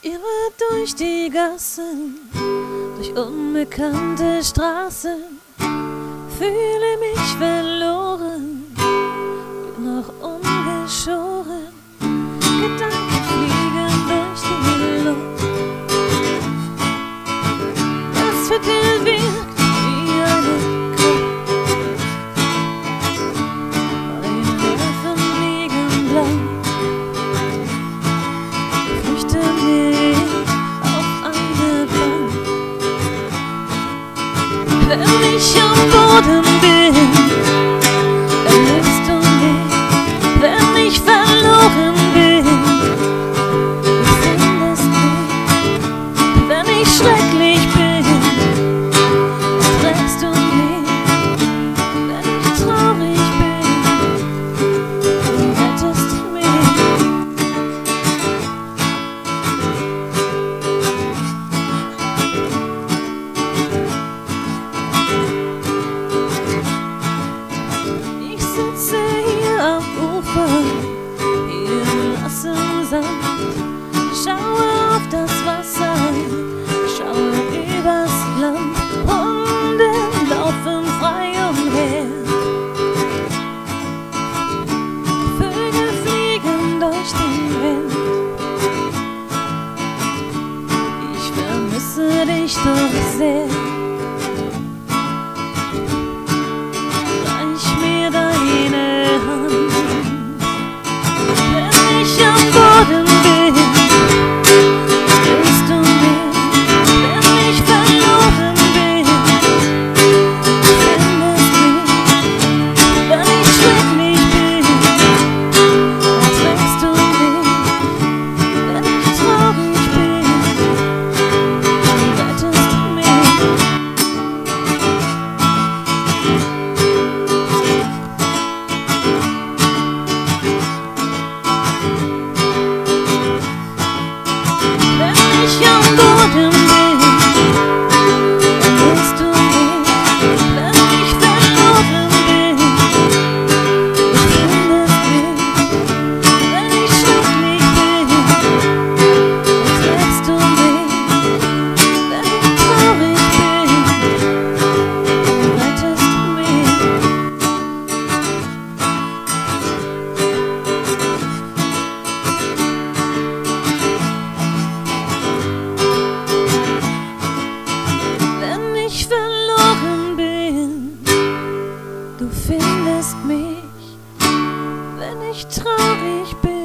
Ich irre durch die Gassen, durch unbekannte Straßen, fühle mich verloren. 모든 estou a dizer verlässt mich, wenn ich traurig bin.